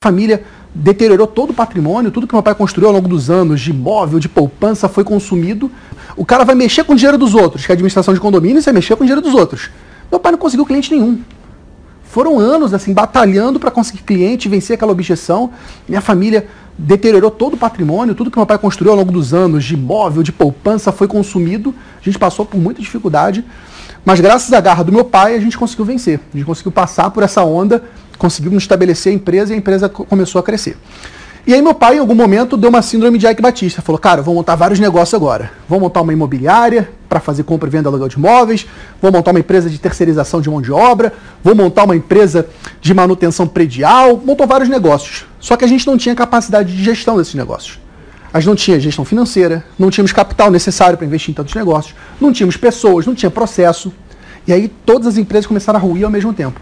família deteriorou todo o patrimônio, tudo que meu pai construiu ao longo dos anos, de imóvel, de poupança, foi consumido. O cara vai mexer com o dinheiro dos outros, que é a administração de condomínios vai mexer com o dinheiro dos outros. Meu pai não conseguiu cliente nenhum. Foram anos assim batalhando para conseguir cliente, vencer aquela objeção. Minha família deteriorou todo o patrimônio, tudo que meu pai construiu ao longo dos anos, de imóvel, de poupança, foi consumido. A gente passou por muita dificuldade, mas graças à garra do meu pai, a gente conseguiu vencer. A gente conseguiu passar por essa onda conseguimos estabelecer a empresa e a empresa começou a crescer. E aí meu pai, em algum momento, deu uma síndrome de Ike Batista. Falou, cara, vou montar vários negócios agora. Vou montar uma imobiliária para fazer compra e venda aluguel de imóveis, vou montar uma empresa de terceirização de mão de obra, vou montar uma empresa de manutenção predial, montou vários negócios. Só que a gente não tinha capacidade de gestão desses negócios. A gente não tinha gestão financeira, não tínhamos capital necessário para investir em tantos negócios, não tínhamos pessoas, não tinha processo. E aí todas as empresas começaram a ruir ao mesmo tempo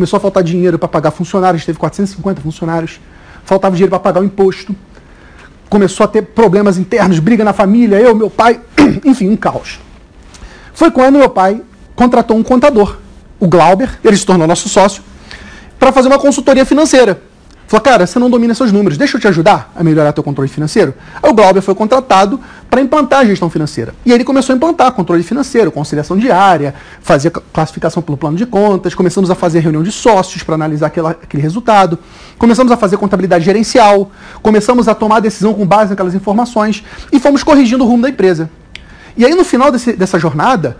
começou a faltar dinheiro para pagar funcionários, teve 450 funcionários, faltava dinheiro para pagar o imposto, começou a ter problemas internos, briga na família, eu, meu pai, enfim, um caos. Foi quando meu pai contratou um contador, o Glauber, ele se tornou nosso sócio, para fazer uma consultoria financeira. Falou, cara, você não domina seus números, deixa eu te ajudar a melhorar teu controle financeiro. Aí o Glauber foi contratado para implantar a gestão financeira. E aí ele começou a implantar controle financeiro, conciliação diária, fazia classificação pelo plano de contas, começamos a fazer reunião de sócios para analisar aquela, aquele resultado, começamos a fazer contabilidade gerencial, começamos a tomar decisão com base naquelas informações e fomos corrigindo o rumo da empresa. E aí no final desse, dessa jornada,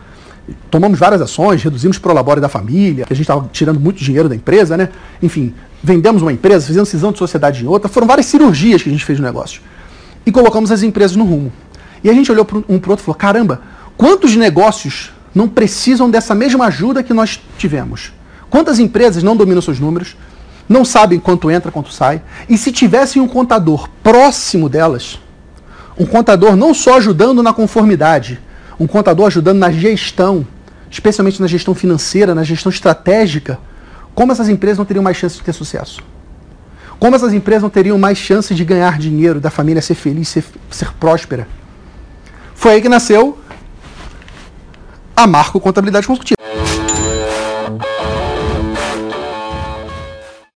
tomamos várias ações, reduzimos o prolabore da família, a gente estava tirando muito dinheiro da empresa, né? Enfim, vendemos uma empresa, fizemos cisão de sociedade em outra, foram várias cirurgias que a gente fez no negócio. E colocamos as empresas no rumo. E a gente olhou um para o outro e falou: caramba, quantos negócios não precisam dessa mesma ajuda que nós tivemos? Quantas empresas não dominam seus números, não sabem quanto entra, quanto sai, e se tivessem um contador próximo delas, um contador não só ajudando na conformidade, um contador ajudando na gestão, especialmente na gestão financeira, na gestão estratégica, como essas empresas não teriam mais chance de ter sucesso? Como essas empresas não teriam mais chance de ganhar dinheiro, da família ser feliz, ser, ser próspera? Foi aí que nasceu a Marco Contabilidade Consultiva.